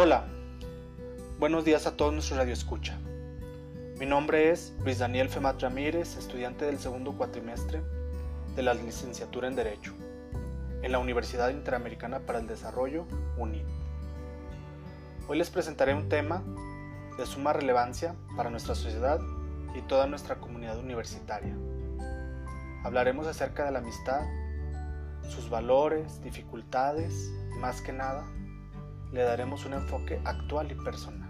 Hola, buenos días a todos nuestros radioescucha. Mi nombre es Luis Daniel Femat Ramírez, estudiante del segundo cuatrimestre de la licenciatura en Derecho en la Universidad Interamericana para el Desarrollo, UNID. Hoy les presentaré un tema de suma relevancia para nuestra sociedad y toda nuestra comunidad universitaria. Hablaremos acerca de la amistad, sus valores, dificultades y más que nada, le daremos un enfoque actual y personal.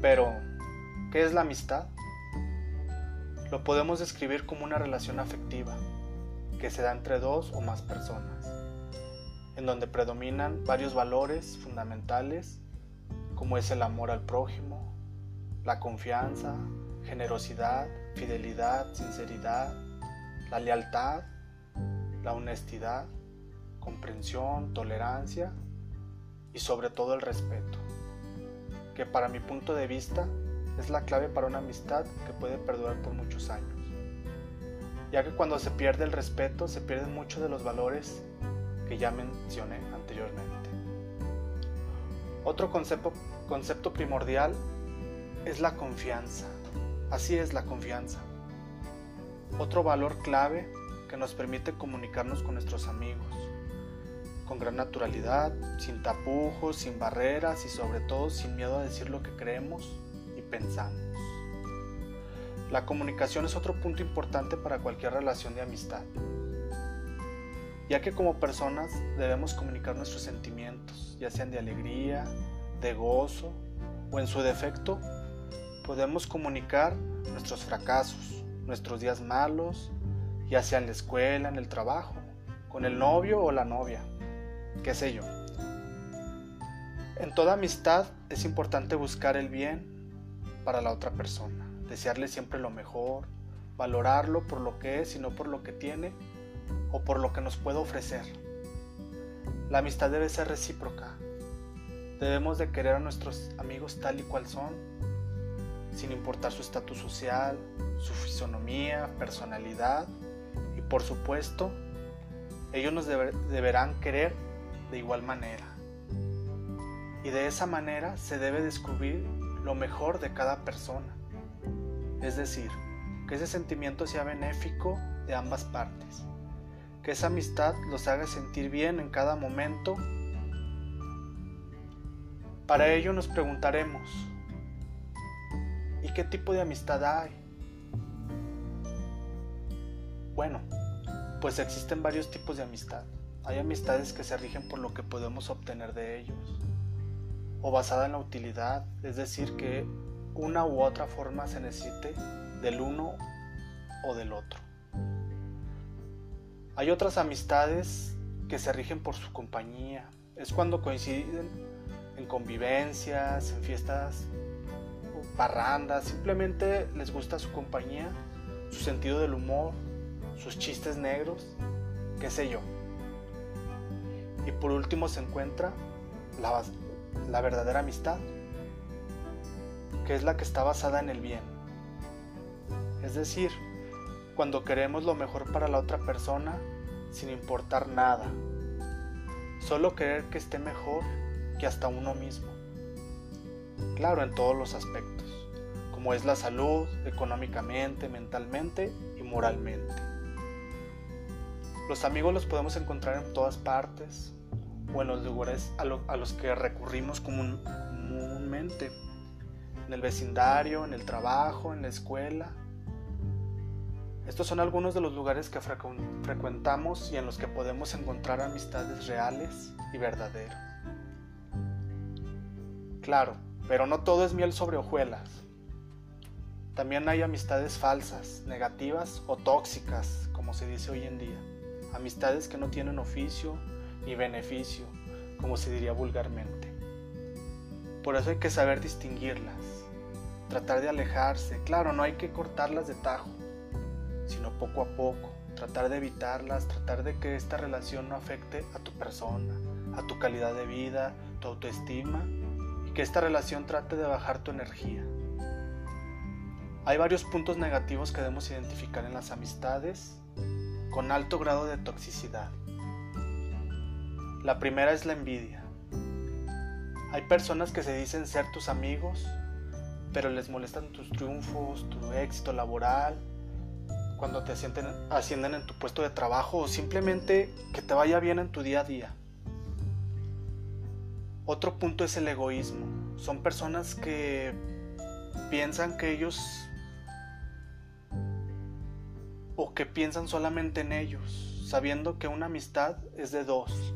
Pero, ¿qué es la amistad? Lo podemos describir como una relación afectiva que se da entre dos o más personas, en donde predominan varios valores fundamentales como es el amor al prójimo, la confianza, generosidad, fidelidad, sinceridad, la lealtad, la honestidad, comprensión, tolerancia y sobre todo el respeto, que para mi punto de vista es la clave para una amistad que puede perdurar por muchos años ya que cuando se pierde el respeto se pierden muchos de los valores que ya mencioné anteriormente. Otro concepto, primordial es la confianza. Así es la confianza. Otro valor clave que nos permite comunicarnos con nuestros amigos, con gran naturalidad, sin tapujos, sin barreras y sobre todo sin miedo a decir lo que creemos y pensamos. La comunicación es otro punto importante para cualquier relación de amistad, ya que como personas debemos comunicar nuestros sentimientos, ya sean de alegría, de gozo o en su defecto, podemos comunicar nuestros fracasos, nuestros días malos, ya sea en la escuela, en el trabajo, con el novio o la novia, qué sé yo. En toda amistad es importante buscar el bien para la otra persona desearle siempre lo mejor, valorarlo por lo que es y no por lo que tiene o por lo que nos puede ofrecer. La amistad debe ser recíproca. Debemos de querer a nuestros amigos tal y cual son, sin importar su estatus social, su fisonomía, personalidad y por supuesto, ellos nos deberán querer de igual manera. Y de esa manera se debe descubrir lo mejor de cada persona es decir, que ese sentimiento sea benéfico de ambas partes, que esa amistad los haga sentir bien en cada momento. Para ello nos preguntaremos, ¿y qué tipo de amistad hay? Bueno, pues existen varios tipos de amistad. Hay amistades que se rigen por lo que podemos obtener de ellos, o basada en la utilidad, es decir, que una u otra forma se necesite del uno o del otro. Hay otras amistades que se rigen por su compañía. Es cuando coinciden en convivencias, en fiestas, parrandas, simplemente les gusta su compañía, su sentido del humor, sus chistes negros, qué sé yo. Y por último se encuentra la, verdadera amistad, que es la que está basada en el bien. Es decir, cuando queremos lo mejor para la otra persona sin importar nada. Solo querer que esté mejor que hasta uno mismo. Claro, en todos los aspectos, como es la salud, económicamente, mentalmente y moralmente. Los amigos los podemos encontrar en todas partes o en los lugares a, los que recurrimos comúnmente en el vecindario, en el trabajo, en la escuela. Estos son algunos de los lugares que frecuentamos y en los que podemos encontrar amistades reales y verdaderas. Claro, pero no todo es miel sobre hojuelas. También hay amistades falsas, negativas o tóxicas, como se dice hoy en día. Amistades que no tienen oficio ni beneficio, como se diría vulgarmente. Por eso hay que saber distinguirlas tratar de alejarse. Claro, no hay que cortarlas de tajo, sino poco a poco, tratar de evitarlas, tratar de que esta relación no afecte a tu persona, a tu calidad de vida, tu autoestima y que esta relación trate de bajar tu energía. Hay varios puntos negativos que debemos identificar en las amistades con alto grado de toxicidad. La primera es la envidia. Hay personas que se dicen ser tus amigos, pero les molestan tus triunfos, tu éxito laboral, cuando te ascienden en tu puesto de trabajo o simplemente que te vaya bien en tu día a día. Otro punto es el egoísmo. Son personas que piensan que ellos que piensan solamente en ellos, sabiendo que una amistad es de dos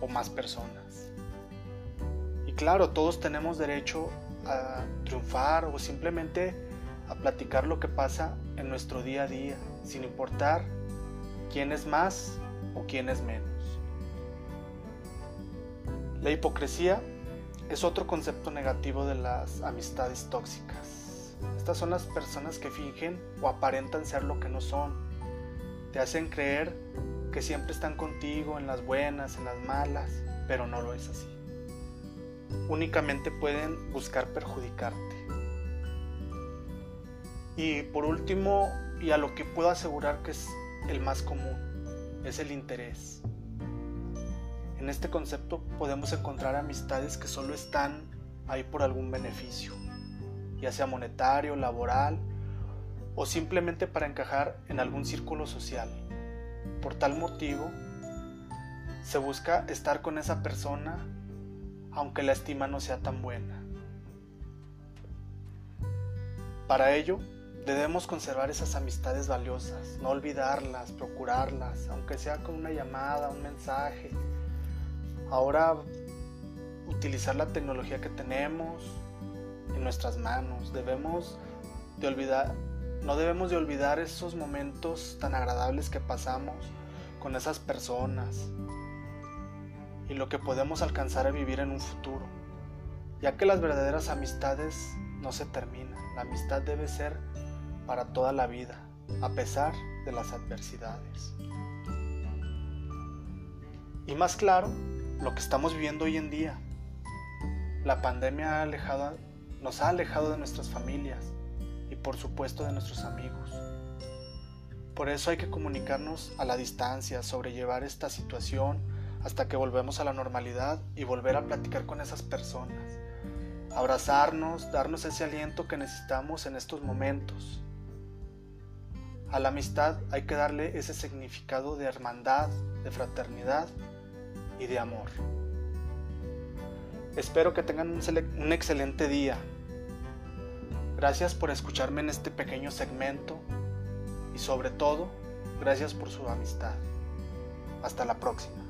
o más personas. Y claro, todos tenemos derecho a triunfar o simplemente a platicar lo que pasa en nuestro día a día, sin importar quién es más o quién es menos. La hipocresía es otro concepto negativo de las amistades tóxicas. Estas son las personas que fingen o aparentan ser lo que no son. Te hacen creer que siempre están contigo en las buenas, en las malas, pero no lo es así. Únicamente pueden buscar perjudicarte. Y por último, y a lo que puedo asegurar que es el más común, es el interés. En este concepto podemos encontrar amistades que solo están ahí por algún beneficio, ya sea monetario, laboral o simplemente para encajar en algún círculo social. Por tal motivo, se busca estar con esa persona aunque la estima no sea tan buena. Para ello, debemos conservar esas amistades valiosas, no olvidarlas, procurarlas, aunque sea con una llamada, un mensaje, Ahora utilizar la tecnología que tenemos en nuestras manos. Debemos de olvidar, no debemos de olvidar esos momentos tan agradables que pasamos con esas personas y lo que podemos alcanzar a vivir en un futuro, ya que las verdaderas amistades no se terminan. La amistad debe ser para toda la vida, a pesar de las adversidades. Y más claro, lo que estamos viviendo hoy en día. La pandemia ha alejado, nos ha alejado de nuestras familias y por supuesto de nuestros amigos. Por eso hay que comunicarnos a la distancia, sobrellevar esta situación hasta que volvemos a la normalidad y volver a platicar con esas personas. Abrazarnos, darnos ese aliento que necesitamos en estos momentos. A la amistad hay que darle ese significado de hermandad, de fraternidad y de amor. Espero que tengan un, excelente día. Gracias por escucharme en este pequeño segmento y sobre todo, gracias por su amistad. Hasta la próxima.